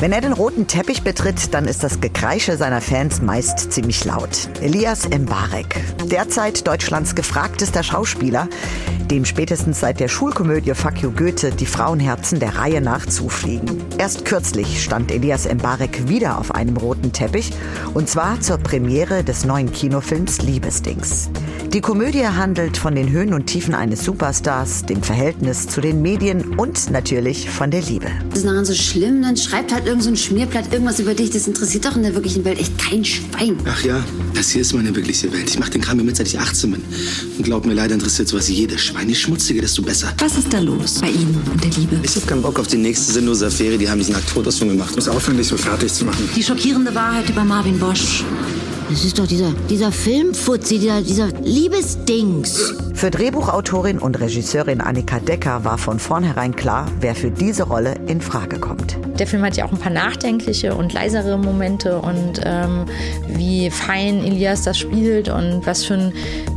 Wenn er den roten Teppich betritt, dann ist das Gekreische seiner Fans meist ziemlich laut. Elias Mbarek, derzeit Deutschlands gefragtester Schauspieler, dem spätestens seit der Schulkomödie Fuck You Goethe die Frauenherzen der Reihe nach zufliegen. Erst kürzlich stand Elias Mbarek wieder auf einem roten Teppich und zwar zur Premiere des neuen Kinofilms Liebesdings. Die Komödie handelt von den Höhen und Tiefen eines Superstars, dem Verhältnis zu den Medien und natürlich von der Liebe. Das ist daran so schlimm, dann schreibt halt irgend so ein Schmierblatt irgendwas über dich. Das interessiert doch in der wirklichen Welt echt kein Schwein. Ach ja, das hier ist meine wirkliche Welt. Ich mache den Kram hier mit, seit ich 18 bin. Und glaub mir, leider interessiert sowas jedes Schwein. Je schmutziger, desto besser. Was ist da los bei Ihnen und der Liebe? Ich hab keinen Bock auf die nächste sinnlose Affäre. Die haben diesen Aktfotos schon gemacht. muss aufhören, dich so fertig zu machen. Die schockierende Wahrheit über Marvin Bosch. Das ist doch dieser, dieser Filmfuzzi, dieser, dieser Liebesdings. Für Drehbuchautorin und Regisseurin Annika Decker war von vornherein klar, wer für diese Rolle in Frage kommt. Der Film hat ja auch ein paar nachdenkliche und leisere Momente und ähm, wie fein Elias das spielt und was für einen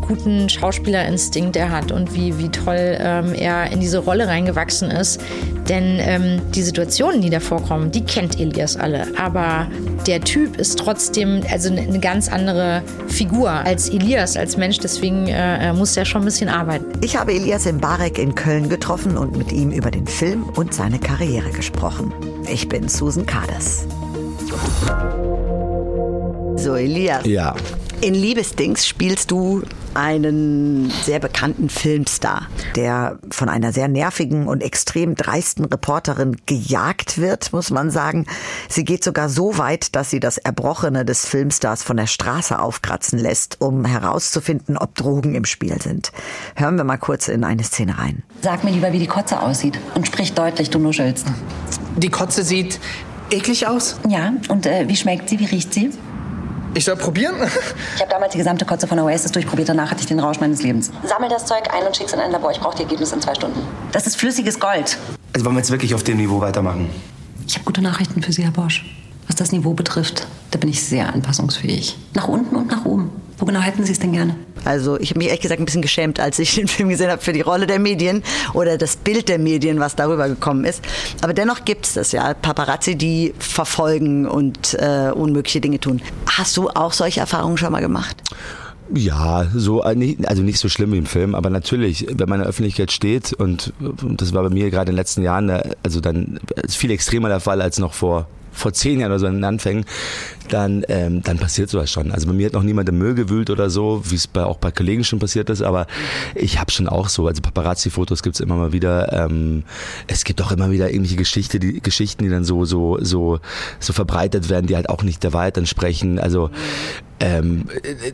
guten Schauspielerinstinkt er hat und wie, wie toll ähm, er in diese Rolle reingewachsen ist. Denn ähm, die Situationen, die da vorkommen, die kennt Elias alle. Aber der Typ ist trotzdem also eine ganz andere Figur als Elias, als Mensch. Deswegen äh, muss er schon ein bisschen arbeiten. Ich habe Elias Mbarek in Köln getroffen und mit ihm über den Film und seine Karriere gesprochen. Ich bin Susan Kades. So, Elias. Ja. In Liebesdings spielst du einen sehr bekannten Filmstar, der von einer sehr nervigen und extrem dreisten Reporterin gejagt wird, muss man sagen. Sie geht sogar so weit, dass sie das Erbrochene des Filmstars von der Straße aufkratzen lässt, um herauszufinden, ob Drogen im Spiel sind. Hören wir mal kurz in eine Szene rein. Sag mir lieber, wie die Kotze aussieht und sprich deutlich, du nuschelst. Die Kotze sieht eklig aus. Ja, und äh, wie schmeckt sie, wie riecht sie? Ich soll probieren? Ich habe damals die gesamte Kotze von Oasis durchprobiert, danach hatte ich den Rausch meines Lebens. Sammel das Zeug ein und schick's in ein Labor. Ich brauche die Ergebnisse in zwei Stunden. Das ist flüssiges Gold. Also wollen wir jetzt wirklich auf dem Niveau weitermachen? Ich habe gute Nachrichten für Sie, Herr Bosch. Was das Niveau betrifft, da bin ich sehr anpassungsfähig. Nach unten und nach oben. Wo genau hätten Sie es denn gerne? Also ich habe mich ehrlich gesagt ein bisschen geschämt, als ich den Film gesehen habe für die Rolle der Medien oder das Bild der Medien, was darüber gekommen ist. Aber dennoch gibt es das ja, Paparazzi, die verfolgen und äh, unmögliche Dinge tun. Hast du auch solche Erfahrungen schon mal gemacht? Ja, so also nicht so schlimm wie im Film, aber natürlich, wenn man in der Öffentlichkeit steht und das war bei mir gerade in den letzten Jahren, also dann ist viel extremer der Fall als noch vor vor zehn Jahren oder so in den Anfängen, dann, ähm, dann passiert sowas schon. Also bei mir hat noch niemand im Müll gewühlt oder so, wie es bei, auch bei Kollegen schon passiert ist, aber ich habe schon auch so, also Paparazzi-Fotos gibt's immer mal wieder. Ähm, es gibt auch immer wieder irgendwelche Geschichte, die, Geschichten, die dann so, so, so, so verbreitet werden, die halt auch nicht der Wahrheit entsprechen. Also ähm,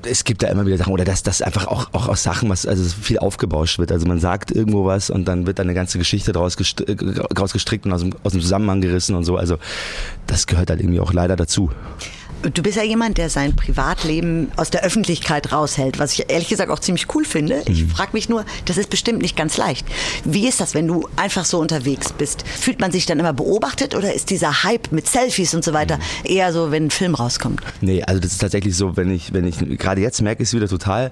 es gibt da immer wieder Sachen, oder dass das einfach auch, auch aus Sachen, was also viel aufgebauscht wird. Also man sagt irgendwo was und dann wird eine ganze Geschichte daraus gestrickt, gestrickt und aus dem, aus dem Zusammenhang gerissen und so. Also das gehört halt irgendwie auch leider dazu. Du bist ja jemand, der sein Privatleben aus der Öffentlichkeit raushält, was ich ehrlich gesagt auch ziemlich cool finde. Ich Mhm. frage mich nur, das ist bestimmt nicht ganz leicht. Wie ist das, wenn du einfach so unterwegs bist? Fühlt man sich dann immer beobachtet oder ist dieser Hype mit Selfies und so weiter Mhm. eher so, wenn ein Film rauskommt? Nee, also das ist tatsächlich so, wenn ich, wenn ich, gerade jetzt merke ich es wieder total,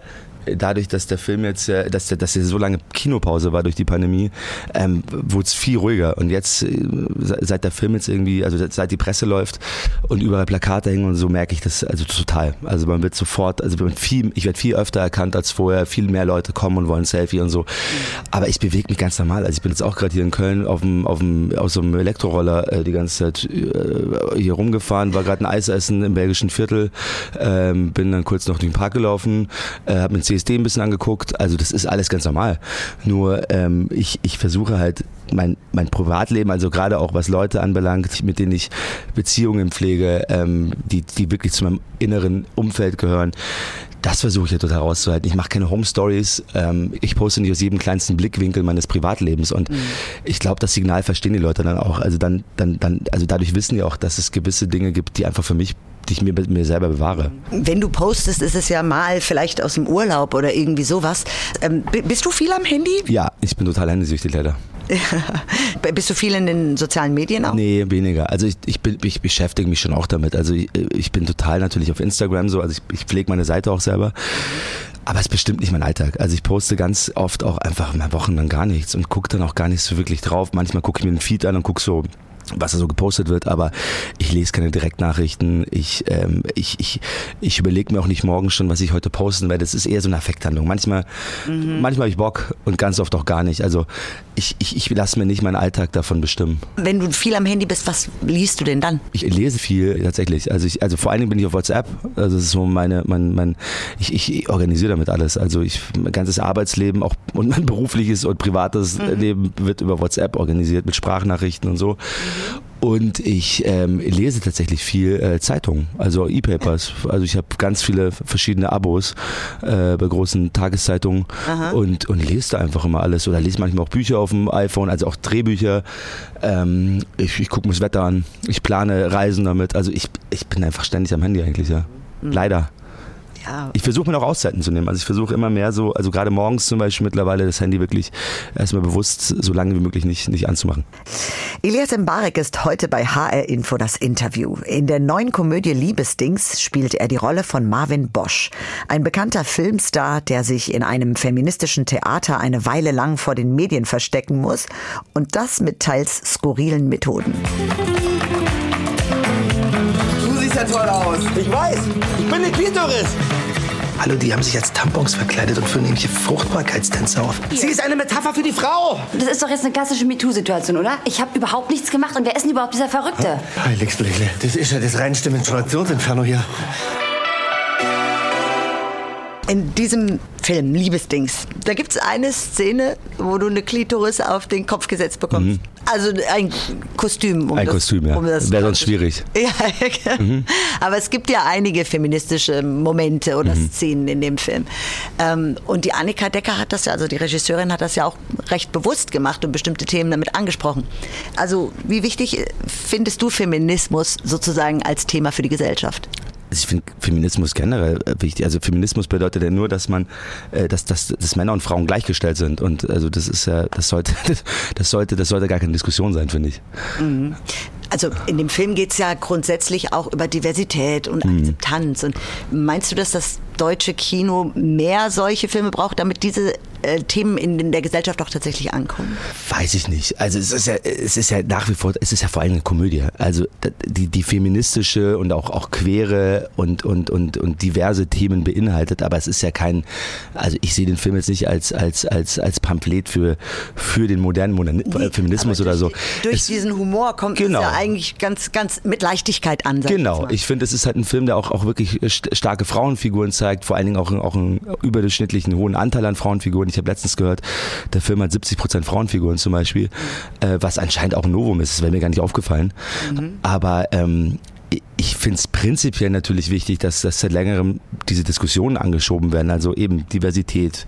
dadurch, dass der Film jetzt, äh, dass der, dass der so lange Kinopause war durch die Pandemie, ähm, wurde es viel ruhiger. Und jetzt, äh, seit der Film jetzt irgendwie, also seit die Presse läuft und überall Plakate hängen und so, merke ich das also total. Also man wird sofort, also viel, ich werde viel öfter erkannt als vorher, viel mehr Leute kommen und wollen Selfie und so. Aber ich bewege mich ganz normal. Also ich bin jetzt auch gerade hier in Köln auf dem, auf dem, auf so einem Elektroroller äh, die ganze Zeit äh, hier rumgefahren, war gerade ein Eis essen im belgischen Viertel, ähm, bin dann kurz noch durch den Park gelaufen, äh, habe mit 10 DSD ein bisschen angeguckt. Also das ist alles ganz normal. Nur ähm, ich, ich versuche halt mein, mein Privatleben, also gerade auch was Leute anbelangt, mit denen ich Beziehungen pflege, ähm, die, die wirklich zu meinem inneren Umfeld gehören, das versuche ich ja total rauszuhalten. Ich mache keine Home Stories. Ähm, ich poste nicht aus jedem kleinsten Blickwinkel meines Privatlebens. Und mhm. ich glaube, das Signal verstehen die Leute dann auch. Also dann, dann, dann, also dadurch wissen die auch, dass es gewisse Dinge gibt, die einfach für mich die ich mir, mir selber bewahre. Wenn du postest, ist es ja mal vielleicht aus dem Urlaub oder irgendwie sowas. Ähm, bist du viel am Handy? Ja, ich bin total handysüchtig leider. Bist du viel in den sozialen Medien auch? Nee, weniger. Also ich, ich, bin, ich beschäftige mich schon auch damit. Also ich, ich bin total natürlich auf Instagram so, also ich, ich pflege meine Seite auch selber. Aber es ist bestimmt nicht mein Alltag. Also ich poste ganz oft auch einfach mal wochenlang gar nichts und gucke dann auch gar nicht so wirklich drauf. Manchmal gucke ich mir den Feed an und gucke so was da so gepostet wird, aber ich lese keine Direktnachrichten. Ich, ähm, ich, ich, ich überlege mir auch nicht morgen schon, was ich heute posten werde. Das ist eher so eine Affekthandlung. Manchmal, mhm. manchmal habe ich Bock und ganz oft auch gar nicht. Also ich, ich, ich lasse mir nicht meinen Alltag davon bestimmen. Wenn du viel am Handy bist, was liest du denn dann? Ich lese viel tatsächlich. Also ich, also vor allen Dingen bin ich auf WhatsApp. Also das ist so meine, mein, mein, ich, ich organisiere damit alles. Also ich, mein ganzes Arbeitsleben auch und mein berufliches und privates mhm. Leben wird über WhatsApp organisiert mit Sprachnachrichten und so. Mhm. Und ich ähm, lese tatsächlich viel äh, Zeitungen, also E-Papers. Also ich habe ganz viele verschiedene Abos äh, bei großen Tageszeitungen und, und lese da einfach immer alles. Oder lese manchmal auch Bücher auf dem iPhone, also auch Drehbücher. Ähm, ich ich gucke mir das Wetter an, ich plane Reisen damit. Also ich, ich bin einfach ständig am Handy eigentlich, ja. Mhm. Leider. Ja. Ich versuche mir noch Auszeiten zu nehmen. Also ich versuche immer mehr so, also gerade morgens zum Beispiel mittlerweile das Handy wirklich erstmal bewusst so lange wie möglich nicht, nicht anzumachen. Elias Mbarek ist heute bei HR Info das Interview. In der neuen Komödie Liebesdings spielt er die Rolle von Marvin Bosch, ein bekannter Filmstar, der sich in einem feministischen Theater eine Weile lang vor den Medien verstecken muss und das mit teils skurrilen Methoden. Ja toll aus. Ich weiß, ich bin eine Klitoris. Hallo, die haben sich als Tampons verkleidet und führen irgendwelche Fruchtbarkeitstänze auf. Sie ist eine Metapher für die Frau. Das ist doch jetzt eine klassische MeToo-Situation, oder? Ich habe überhaupt nichts gemacht. Und wer ist denn überhaupt dieser Verrückte? Heiligsblechle, das ist ja das reinste Menstruationsinferno hier. In diesem Film, Liebesdings, da gibt es eine Szene, wo du eine Klitoris auf den Kopf gesetzt bekommst. Mhm. Also ein Kostüm. Um ein das, Kostüm, ja. Um Wäre sonst schwierig. Ja, mhm. aber es gibt ja einige feministische Momente oder mhm. Szenen in dem Film. Ähm, und die Annika Decker hat das ja, also die Regisseurin hat das ja auch recht bewusst gemacht und bestimmte Themen damit angesprochen. Also wie wichtig findest du Feminismus sozusagen als Thema für die Gesellschaft? Also ich finde Feminismus generell äh, wichtig. Also Feminismus bedeutet ja nur, dass man, äh, dass, dass, dass Männer und Frauen gleichgestellt sind. Und also das ist ja, das sollte, das sollte, das sollte gar keine Diskussion sein, finde ich. Mhm. Also in dem Film geht es ja grundsätzlich auch über Diversität und mhm. Akzeptanz. Und meinst du, dass das deutsche Kino mehr solche Filme braucht, damit diese äh, Themen in, in, der Gesellschaft auch tatsächlich ankommen? Weiß ich nicht. Also es ist ja, es ist ja nach wie vor, es ist ja vor allem eine Komödie. Also die, die feministische und auch, auch queere und, und, und, und diverse Themen beinhaltet, aber es ist ja kein, also ich sehe den Film jetzt nicht als, als, als, als Pamphlet für, für den modernen Modern nee, Feminismus durch, oder so. Durch es, diesen Humor kommt genau. es ja eigentlich ganz, ganz mit Leichtigkeit an. Genau. Ich, ich finde, es ist halt ein Film, der auch, auch wirklich starke Frauenfiguren zeigt, vor allen Dingen auch, auch einen überdurchschnittlichen hohen Anteil an Frauenfiguren. Ich habe letztens gehört, der Film hat 70 Prozent Frauenfiguren zum Beispiel, äh, was anscheinend auch ein Novum ist. Das wäre mir gar nicht aufgefallen. Mhm. Aber ähm, ich finde es prinzipiell natürlich wichtig, dass, dass seit längerem diese Diskussionen angeschoben werden. Also eben Diversität,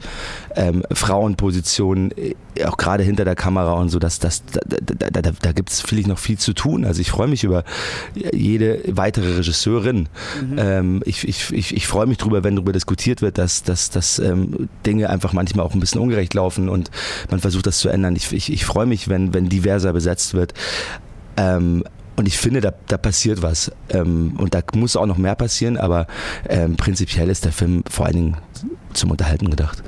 ähm, Frauenpositionen, äh, auch gerade hinter der Kamera und so. Dass, dass, da da, da, da gibt es vielleicht noch viel zu tun. Also ich freue mich über jede weitere Regisseurin. Mhm. Ähm, ich ich, ich, ich freue mich darüber, wenn darüber diskutiert wird, dass, dass, dass ähm, Dinge einfach manchmal auch ein bisschen ungerecht laufen und man versucht das zu ändern. Ich, ich, ich freue mich, wenn, wenn diverser besetzt wird. Ähm, und ich finde, da, da passiert was. Ähm, und da muss auch noch mehr passieren, aber ähm, prinzipiell ist der Film vor allen Dingen zum Unterhalten gedacht.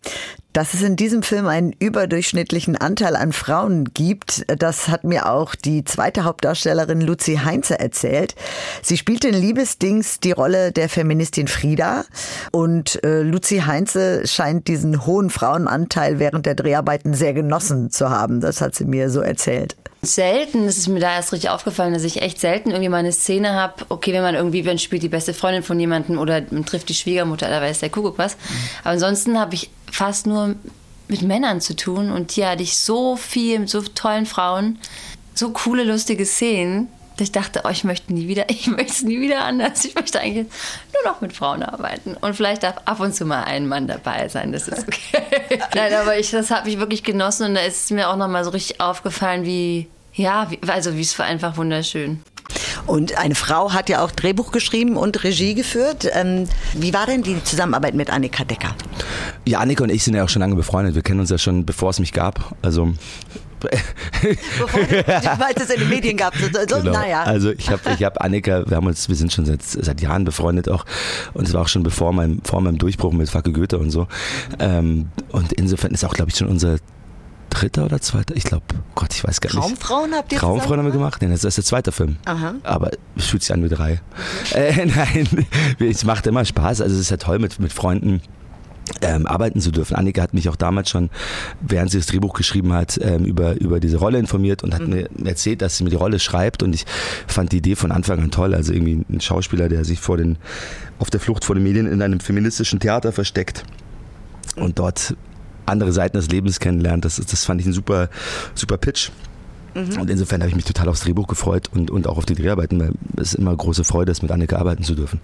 Dass es in diesem Film einen überdurchschnittlichen Anteil an Frauen gibt, das hat mir auch die zweite Hauptdarstellerin Luzi Heinze erzählt. Sie spielt in Liebesdings die Rolle der Feministin Frieda und äh, Luzi Heinze scheint diesen hohen Frauenanteil während der Dreharbeiten sehr genossen zu haben. Das hat sie mir so erzählt. Selten, ist mir da erst richtig aufgefallen, dass ich echt selten irgendwie mal eine Szene habe, okay, wenn man irgendwie, wenn spielt die beste Freundin von jemandem oder man trifft die Schwiegermutter, da weiß der Kuckuck was. Aber ansonsten habe ich fast nur mit Männern zu tun und hier hatte ich so viel mit so tollen Frauen, so coole, lustige Szenen, dass ich dachte, oh, ich möchte nie wieder, ich möchte es nie wieder anders. Ich möchte eigentlich nur noch mit Frauen arbeiten. Und vielleicht darf ab und zu mal ein Mann dabei sein, das ist okay. Nein, aber ich, das habe ich wirklich genossen und da ist mir auch nochmal so richtig aufgefallen, wie, ja, wie, also wie es war einfach wunderschön. Und eine Frau hat ja auch Drehbuch geschrieben und Regie geführt. Ähm, wie war denn die Zusammenarbeit mit Annika Decker? Ja, Annika und ich sind ja auch schon lange befreundet. Wir kennen uns ja schon, bevor es mich gab. Also Bevor es in den Medien gab. So, Genau. Naja. Also ich habe ich hab Annika, wir haben uns, wir sind schon seit, seit Jahren befreundet auch und es war auch schon bevor meinem, vor meinem Durchbruch mit Facke Goethe und so. Ähm, und insofern ist auch, glaube ich, schon unser dritter oder zweiter, ich glaube, Gott, ich weiß gar nicht. Traumfrauen habt ihr Traumfrauen haben wir gemacht? Nein, das ist der zweite Film. Aha. Aber es fühlt sich an wie drei. Äh, nein, es macht immer Spaß. Also es ist ja toll mit, mit Freunden. Ähm, arbeiten zu dürfen. Annika hat mich auch damals schon, während sie das Drehbuch geschrieben hat, ähm, über, über diese Rolle informiert und hat mir erzählt, dass sie mir die Rolle schreibt und ich fand die Idee von Anfang an toll. Also irgendwie ein Schauspieler, der sich vor den, auf der Flucht vor den Medien in einem feministischen Theater versteckt und dort andere Seiten des Lebens kennenlernt. Das, das fand ich ein super, super Pitch. Und insofern habe ich mich total aufs Drehbuch gefreut und, und auch auf die Dreharbeiten, weil es immer große Freude ist, mit Annika arbeiten zu dürfen.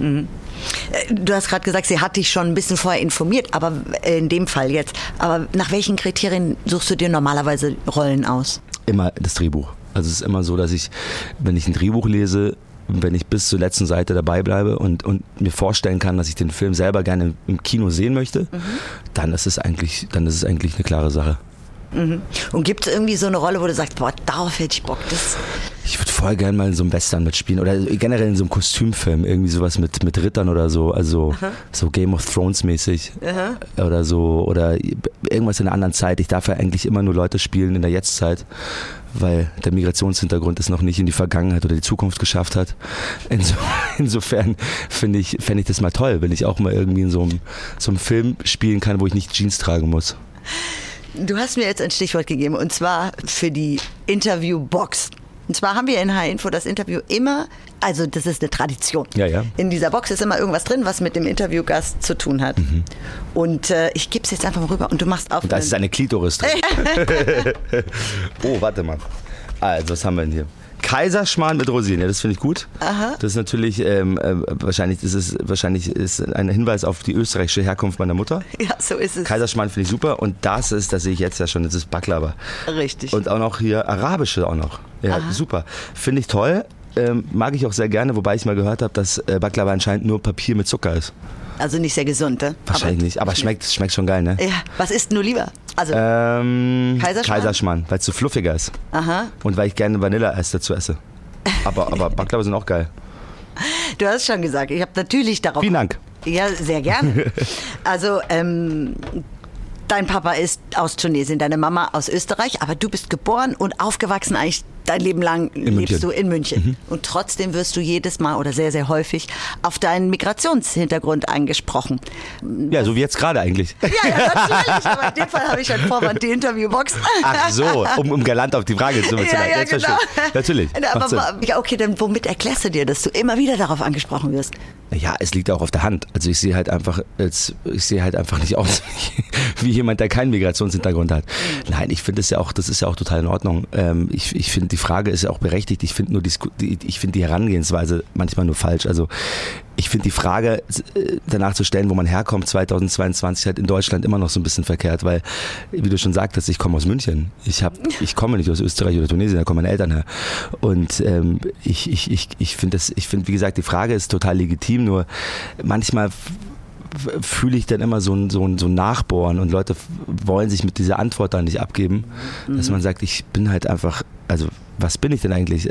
Äh, Du hast gerade gesagt, sie hat dich schon ein bisschen vorher informiert, aber äh, in dem Fall jetzt. Aber nach welchen Kriterien suchst du dir normalerweise Rollen aus? Immer das Drehbuch. Also es ist immer so, dass ich, wenn ich ein Drehbuch lese, wenn ich bis zur letzten Seite dabei bleibe und, und mir vorstellen kann, dass ich den Film selber gerne im Kino sehen möchte, dann ist es eigentlich, dann ist es eigentlich eine klare Sache. Und gibt es irgendwie so eine Rolle, wo du sagst, boah, darauf hätte ich Bock. Das, Ich würde voll gerne mal in so einem Western mitspielen oder generell in so einem Kostümfilm, irgendwie sowas mit, mit Rittern oder so, also so Game of Thrones mäßig oder so oder irgendwas in einer anderen Zeit. Ich darf ja eigentlich immer nur Leute spielen in der Jetztzeit, weil der Migrationshintergrund es noch nicht in die Vergangenheit oder die Zukunft geschafft hat. Inso, insofern finde ich, fände ich das mal toll, wenn ich auch mal irgendwie in so einem, so einem Film spielen kann, wo ich nicht Jeans tragen muss. Du hast mir jetzt ein Stichwort gegeben und zwar für die Interviewbox. Und zwar haben wir in H-Info das Interview immer, also das ist eine Tradition. Ja, ja. In dieser Box ist immer irgendwas drin, was mit dem Interviewgast zu tun hat. Und äh, ich gebe es jetzt einfach mal rüber und du machst auf. Und da ist eine Klitoris drin. oh, warte mal. Also, was haben wir denn hier? Kaiserschmarrn mit Rosinen, ja, das finde ich gut. Aha. Das ist natürlich ähm, äh, wahrscheinlich, ist wahrscheinlich ist ein Hinweis auf die österreichische Herkunft meiner Mutter. ja, so ist es. Kaiserschmarrn finde ich super und das ist, das sehe ich jetzt ja schon, das ist Baklava. Richtig. Und auch noch hier arabische auch noch. Ja, super. Finde ich toll. Ähm, mag ich auch sehr gerne, wobei ich mal gehört habe, dass äh, Baklava anscheinend nur Papier mit Zucker ist. also nicht sehr gesund, ne? Wahrscheinlich nicht, aber schmeckt, schmeckt schon geil, ne? Ja, was isst du lieber? Also, Ähm, Kaiserschmarrn? Kaiserschmarrn, weil es so fluffiger ist. aha. Und weil ich gerne Vanilleeis dazu esse. Aber, aber Baklava sind auch geil. Du hast schon gesagt, ich habe natürlich darauf. Vielen Dank. Ja, sehr gerne. Also, ähm, dein Papa ist aus Tunesien, deine Mama aus Österreich, aber du bist geboren und aufgewachsen eigentlich dein Leben lang lebst München. Mhm. du in München. Und trotzdem wirst du jedes Mal oder sehr, sehr häufig auf deinen Migrationshintergrund angesprochen. Ja, so wie jetzt gerade eigentlich. Ja, ja, natürlich, aber in dem Fall habe ich einen Vorwand, die Interviewbox. Ach so, um, um galant auf die Frage zu Ja, ja, ich. genau. Natürlich. Aber ja, okay, dann womit erklärst du dir, dass du immer wieder darauf angesprochen wirst? Ja, es liegt auch auf der Hand. Also ich sehe halt einfach, ich sehe halt einfach nicht aus wie jemand, der keinen Migrationshintergrund hat. Nein, ich finde es ja auch, das ist ja auch total in Ordnung. Ähm, ich ich finde, die Frage ist ja auch berechtigt. Ich finde nur die, ich finde die Herangehensweise manchmal nur falsch. Also ich finde die Frage äh, danach zu stellen, wo man herkommt, 2022 halt in Deutschland immer noch so ein bisschen verkehrt, weil, wie du schon sagtest, ich komme aus München. Ich habe, ich komme nicht aus Österreich oder Tunesien, da kommen meine Eltern her. Und ähm, ich, ich, ich, ich finde finde, wie gesagt, die Frage ist total legitim, nur manchmal fühle ich dann immer so ein, so, ein, so ein Nachbohren und Leute wollen sich mit dieser Antwort dann nicht abgeben, dass man sagt, ich bin halt einfach, also was bin ich denn eigentlich?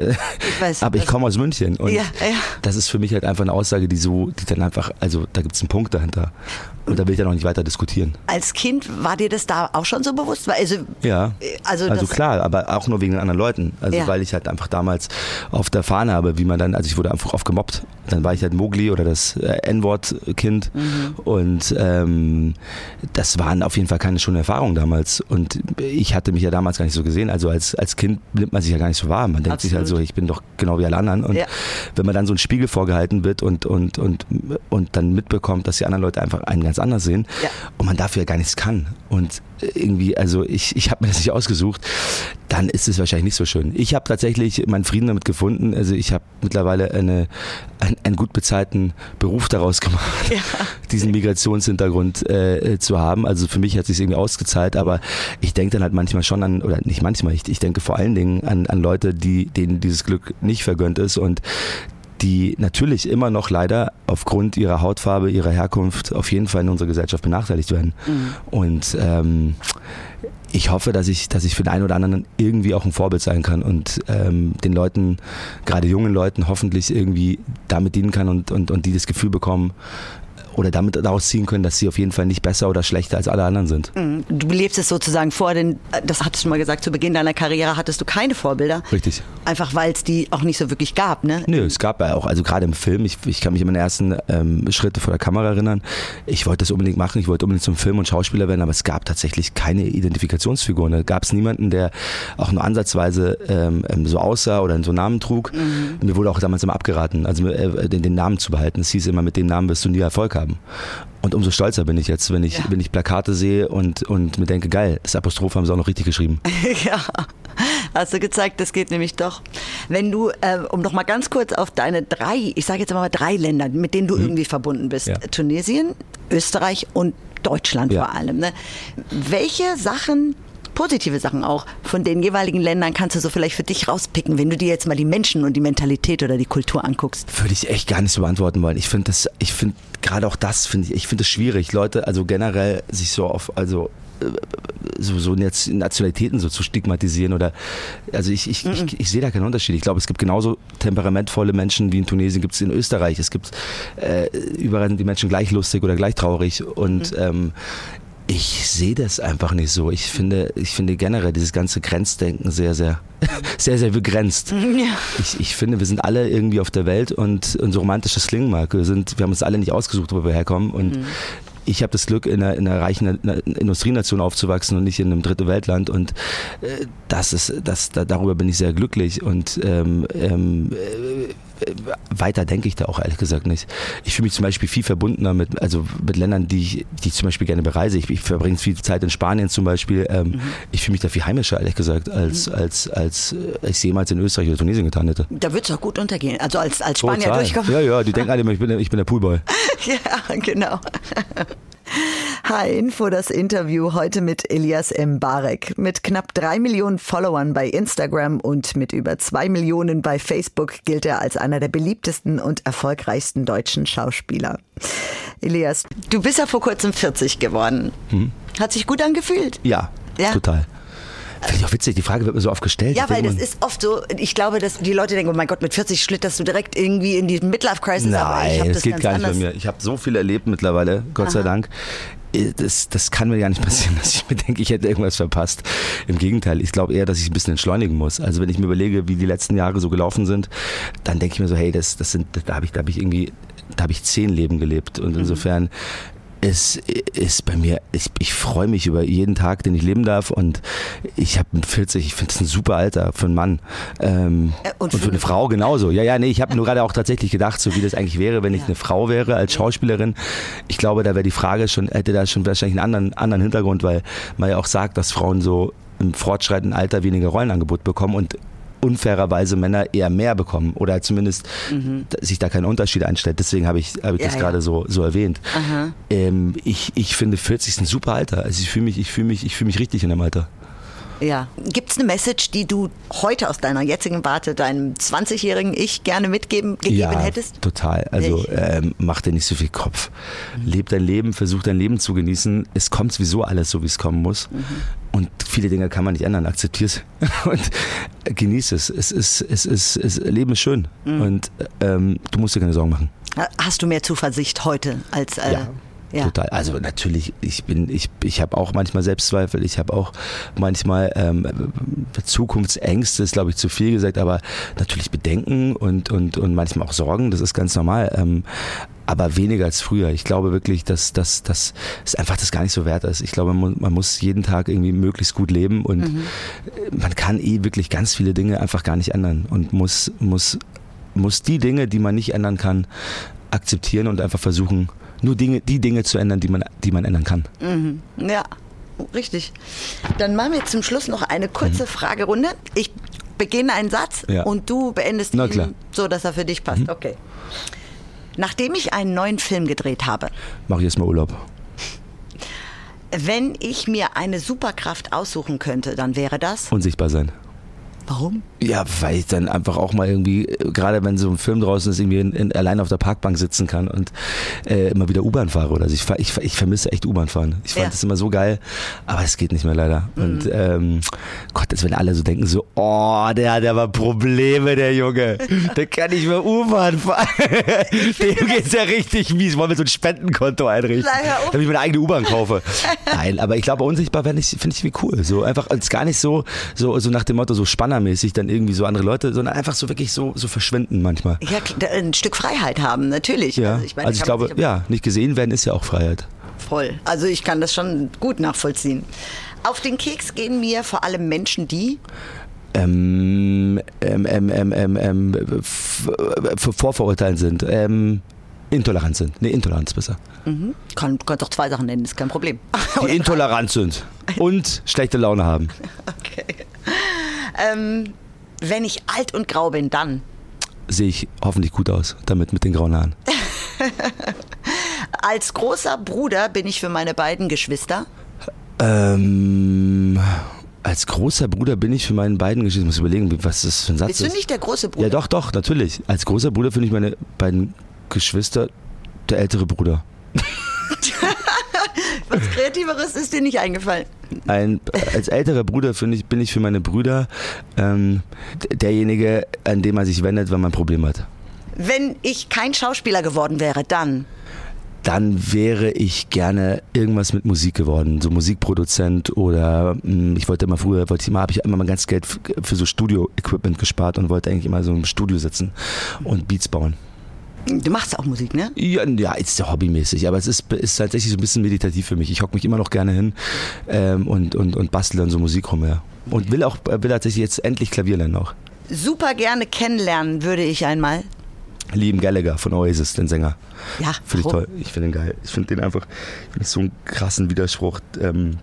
weiß, Aber ich komme aus München und Ja, ja. das ist für mich halt einfach eine Aussage, die so, die dann einfach, also da gibt es einen Punkt dahinter und da will ich dann auch nicht weiter diskutieren. Als Kind war dir das da auch schon so bewusst? Also, Ja. also, Also klar, aber auch nur wegen den anderen Leuten. Also Ja. weil ich halt einfach damals oft erfahren habe, wie man dann, also ich wurde einfach oft gemobbt. Dann war ich halt Mogli oder das äh, N-Wort-Kind Mhm. und ähm, das waren auf jeden Fall keine schönen Erfahrungen damals. Und ich hatte mich ja damals gar nicht so gesehen. Also als, als Kind nimmt man sich ja gar nicht so wahr. Man denkt sich halt so, Absolut. ich bin doch genau wie alle anderen. Und Ja. wenn man dann so ein Spiegel vorgehalten wird und, und, und, und dann mitbekommt, dass die anderen Leute einfach einen ganz anders sehen Ja. und man dafür ja gar nichts kann und irgendwie, also ich, ich habe mir das nicht ausgesucht, dann ist es wahrscheinlich nicht so schön. Ich habe tatsächlich meinen Frieden damit gefunden. Also ich habe mittlerweile eine, ein, einen gut bezahlten Beruf daraus gemacht, diesen Migrationshintergrund äh, zu haben. Also für mich hat es sich irgendwie ausgezahlt, aber ich denke dann halt manchmal schon an, oder nicht manchmal, ich, ich denke vor allen Dingen an, an Leute, die, denen dieses Glück nicht vergönnt ist und die natürlich immer noch leider aufgrund ihrer Hautfarbe, ihrer Herkunft auf jeden Fall in unserer Gesellschaft benachteiligt werden. Und ähm, ich hoffe, dass ich, dass ich für den einen oder anderen irgendwie auch ein Vorbild sein kann und ähm, den Leuten, gerade jungen Leuten, hoffentlich irgendwie damit dienen kann und, und, und die das Gefühl bekommen, oder damit daraus ziehen können, dass sie auf jeden Fall nicht besser oder schlechter als alle anderen sind. Mhm. Du lebst es sozusagen vor, denn das hattest du mal gesagt, zu Beginn deiner Karriere hattest du keine Vorbilder. Richtig. Einfach weil es die auch nicht so wirklich gab, ne? Nö, es gab ja auch, also gerade im Film, ich, ich kann mich an meine ersten ähm, Schritte vor der Kamera erinnern. Ich wollte das unbedingt machen, ich wollte unbedingt zum Film und Schauspieler werden, aber es gab tatsächlich keine Identifikationsfigur. Da gab es niemanden, der auch nur ansatzweise ähm, ähm so aussah oder so einen Namen trug. Mhm. Mir wurde auch damals immer abgeraten, also äh, den, den Namen zu behalten. Es hieß immer, mit dem Namen wirst du nie Erfolg haben haben. Und umso stolzer bin ich jetzt, wenn ich, ja. wenn ich Plakate sehe und, und mir denke, geil, das Apostroph haben sie auch noch richtig geschrieben. ja, hast du gezeigt, das geht nämlich doch. Wenn du, äh, um noch mal ganz kurz auf deine drei, ich sage jetzt mal drei Länder, mit denen du hm. irgendwie verbunden bist, ja. Tunesien, Österreich und Deutschland ja. vor allem. Ne? Welche Sachen positive Sachen auch von den jeweiligen Ländern kannst du so vielleicht für dich rauspicken, wenn du dir jetzt mal die Menschen und die Mentalität oder die Kultur anguckst? Würde ich echt gar nicht so beantworten wollen. Ich finde das, ich finde gerade auch das finde ich, ich finde es schwierig, Leute, also generell sich so auf, also äh, so, so Nationalitäten so zu stigmatisieren oder also ich, ich, ich, ich, sehe da keinen Unterschied. Ich glaube, es gibt genauso temperamentvolle Menschen wie in Tunesien gibt es in Österreich. Es gibt äh, überall sind die Menschen gleich lustig oder gleich traurig und mhm. ähm, ich sehe das einfach nicht so. Ich finde, ich finde generell dieses ganze Grenzdenken sehr, sehr, sehr, sehr begrenzt. Ja. Ich, ich finde, wir sind alle irgendwie auf der Welt und, und so romantisch das klingen mag, wir, sind, wir haben uns alle nicht ausgesucht, wo wir herkommen. Und mhm ich habe das Glück, in einer, in einer reichen Industrienation aufzuwachsen und nicht in einem dritte Weltland. Und äh, das ist, das, da, darüber bin ich sehr glücklich. Und ähm, ähm, äh, weiter denke ich da auch ehrlich gesagt nicht. Ich fühle mich zum Beispiel viel verbundener mit, also mit Ländern, die ich, die ich zum Beispiel gerne bereise. Ich, ich verbringe viel Zeit in Spanien zum Beispiel. Ähm, mhm. Ich fühle mich da viel heimischer, ehrlich gesagt, als, mhm. als, als ich es jemals in Österreich oder Tunesien getan hätte. Da wird es auch gut untergehen. Also als, als Spanier Total. durchkommen. Ja, ja, die denken alle immer, ich bin, ich bin der Poolboy. ja, genau. H-Info, das Interview heute mit Elias M. Barek. Mit knapp drei Millionen Followern bei Instagram und mit über zwei Millionen bei Facebook gilt er als einer der beliebtesten und erfolgreichsten deutschen Schauspieler. Elias, du bist ja vor kurzem 40 geworden. Hm. Hat sich gut angefühlt? Ja, ja. total. Finde ich auch witzig, die Frage wird mir so oft gestellt. Ja, weil das ist oft so, ich glaube, dass die Leute denken, oh mein Gott, mit 40 schlitterst du direkt irgendwie in die Midlife-Crisis. Nein, das, das geht gar nicht anders. bei mir. Ich habe so viel erlebt mittlerweile, Gott Aha. sei Dank. Äh, das, das kann mir gar nicht passieren, dass ich mir denke, ich hätte irgendwas verpasst. Im Gegenteil, ich glaube eher, dass ich ein bisschen entschleunigen muss. Also wenn ich mir überlege, wie die letzten Jahre so gelaufen sind, dann denke ich mir so, hey, das, das sind, da habe ich, da habe ich irgendwie, da habe ich zehn Leben gelebt. Und mhm. insofern es ist bei mir, ich, ich freue mich über jeden Tag, den ich leben darf und ich habe mit 40, ich finde es ein super Alter für einen Mann ähm, äh, und, und, für eine Frau genauso. Ja, ja, nee, ich habe nur gerade auch tatsächlich gedacht, so wie das eigentlich wäre, wenn ich eine Frau wäre als Schauspielerin. Ich glaube, da wäre die Frage schon, hätte da schon wahrscheinlich einen anderen, anderen Hintergrund, weil man ja auch sagt, dass Frauen so im fortschreitenden Alter weniger Rollenangebot bekommen und unfairerweise Männer eher mehr bekommen oder zumindest mhm. sich da kein Unterschied einstellt. Deswegen habe ich, hab ich ja, das ja. gerade so, so erwähnt. Ähm, ich, ich finde 40 ist ein super Alter. Also ich fühle mich, ich fühle mich, ich fühle mich richtig in dem Alter. Ja. Gibt es eine Message, die du heute aus deiner jetzigen Warte deinem 20-jährigen Ich gerne mitgeben gegeben ja, hättest? Total. Also ähm, mach dir nicht so viel Kopf. Mhm. Leb dein Leben, versuch dein Leben zu genießen. Es kommt sowieso alles so, wie es kommen muss. Mhm. Und viele Dinge kann man nicht ändern. Akzeptier es und genieße es. Es ist, es ist, es, Leben ist schön. Mhm. Und ähm, du musst dir keine Sorgen machen. Hast du mehr Zuversicht heute als äh, ja. Ja. Total. Also natürlich, ich bin, ich, ich habe auch manchmal Selbstzweifel, ich habe auch manchmal ähm, Zukunftsängste, ist glaube ich zu viel gesagt, aber natürlich Bedenken und, und, und manchmal auch Sorgen, das ist ganz normal. Ähm, aber weniger als früher. Ich glaube wirklich, dass, dass, dass es einfach das gar nicht so wert ist. Ich glaube, man, muss jeden Tag irgendwie möglichst gut leben und mhm. man kann eh wirklich ganz viele Dinge einfach gar nicht ändern und muss, muss, muss die Dinge, die man nicht ändern kann, akzeptieren und einfach versuchen, nur Dinge, die Dinge zu ändern, die man, die man ändern kann. Mhm. Ja, richtig. Dann machen wir zum Schluss noch eine kurze mhm. Fragerunde. Ich beginne einen Satz ja. und du beendest ihn so, dass er für dich passt. Mhm. Okay. Nachdem ich einen neuen Film gedreht habe, mache ich jetzt mal Urlaub. Wenn ich mir eine Superkraft aussuchen könnte, dann wäre das? Unsichtbar sein. Warum? Ja, weil ich dann einfach auch mal irgendwie, gerade wenn so ein Film draußen ist, irgendwie in, in, allein auf der Parkbank sitzen kann und äh, immer wieder U-Bahn fahre oder so. Ich, ich, ich vermisse echt U-Bahn fahren. Ich fand Ja. das immer so geil, aber es geht nicht mehr leider. Mhm. Und ähm, Gott, als wenn alle so denken, so, oh, der, der war Probleme, der Junge. Der kann nicht mehr U-Bahn fahren. Dem geht's ja richtig mies. Wollen wir so ein Spendenkonto einrichten, damit ich meine eigene U-Bahn kaufe. Nein, aber ich glaube, unsichtbar finde ich, finde ich wie cool. So einfach, als gar nicht so, so, so nach dem Motto, so spannermäßig dann irgendwie so andere Leute, sondern einfach so wirklich so, so verschwinden manchmal. Ja, ein Stück Freiheit haben, natürlich. Ja, Also ich, meine, also ich glaube, ja, nicht gesehen werden ist ja auch Freiheit. Voll. Also ich kann das schon gut nachvollziehen. Auf den Keks gehen mir vor allem Menschen, die Ähm, ähm, ähm, ähm, ähm, ähm, vorverurteilt sind, ähm, intolerant sind. Nee, Intoleranz besser. mhm. kann, kann doch zwei Sachen nennen, ist kein Problem. Die intolerant sind und schlechte Laune haben. Okay. Ähm, wenn ich alt und grau bin, dann Sehe ich hoffentlich gut aus, damit mit den grauen Haaren. als großer Bruder bin ich für meine beiden Geschwister. Ähm, als großer Bruder bin ich für meinen beiden Geschwister. Ich muss überlegen, was das für ein Satz Bist ist. du nicht der große Bruder? Ja, doch, doch, natürlich. Als großer Bruder finde ich meine beiden Geschwister der ältere Bruder. Was Kreativeres ist dir nicht eingefallen. Ein, als älterer Bruder finde ich, bin ich für meine Brüder ähm, derjenige, an den man sich wendet, wenn man ein Problem hat. Wenn ich kein Schauspieler geworden wäre, dann Dann wäre ich gerne irgendwas mit Musik geworden, so Musikproduzent oder mh, ich wollte immer früher, wollte ich immer, habe ich immer mein ganzes Geld für so Studio-Equipment gespart und wollte eigentlich immer so im Studio sitzen und Beats bauen. Du machst auch Musik, ne? Ja, ja, ist ja hobbymäßig, aber es ist, ist tatsächlich so ein bisschen meditativ für mich. Ich hocke mich immer noch gerne hin ähm, und, und, und bastel dann so Musik rum, ja. Und will auch, will tatsächlich jetzt endlich Klavier lernen auch. Super gerne kennenlernen würde ich einmal. Liam Gallagher von Oasis, den Sänger. Ja, Finde ich warum? toll. Ich finde den geil. Ich finde den einfach, ich finde so einen krassen Widerspruch. Ähm,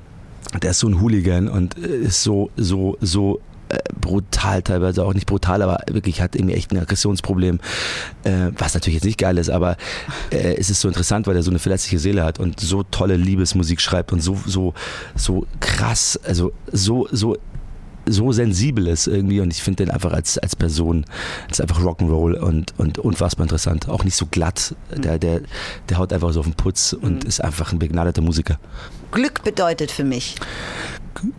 der ist so ein Hooligan und äh, ist so, so, so äh, brutal teilweise, auch nicht brutal, aber wirklich hat irgendwie echt ein Aggressionsproblem, äh, was natürlich jetzt nicht geil ist, aber äh, es ist so interessant, weil er so eine verletzliche Seele hat und so tolle Liebesmusik schreibt und so, so, so krass, also so, so so sensibel ist irgendwie und ich finde den einfach als, als Person, ist einfach Rock'n'Roll und, und unfassbar interessant. Auch nicht so glatt. Der, der, der haut einfach so auf den Putz und ist einfach ein begnadeter Musiker. Glück bedeutet für mich.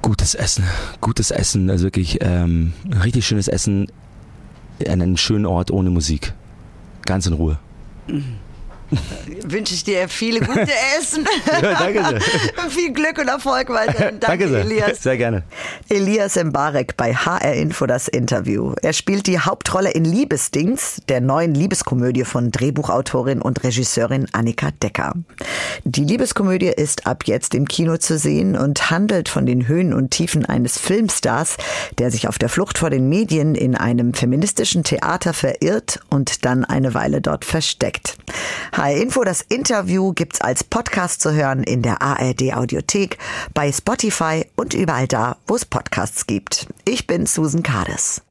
Gutes Essen, gutes Essen, also wirklich ähm, richtig schönes Essen an einem schönen Ort ohne Musik. Ganz in Ruhe. Wünsche ich dir viele gute Essen. Ja, danke sehr. Viel Glück und Erfolg weiterhin. Danke, sehr. Elias. Sehr gerne. Elias Mbarek bei HR Info das Interview. Er spielt die Hauptrolle in Liebesdings, der neuen Liebeskomödie von Drehbuchautorin und Regisseurin Annika Decker. Die Liebeskomödie ist ab jetzt im Kino zu sehen und handelt von den Höhen und Tiefen eines Filmstars, der sich auf der Flucht vor den Medien in einem feministischen Theater verirrt und dann eine Weile dort versteckt. HR Info das Interview gibt's als Podcast zu hören in der ARD Audiothek, bei Spotify und überall da, wo es Podcasts gibt. Ich bin Susan Kades.